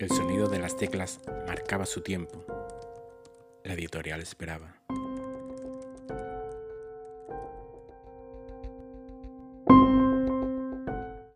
El sonido de las teclas marcaba su tiempo. La editorial esperaba.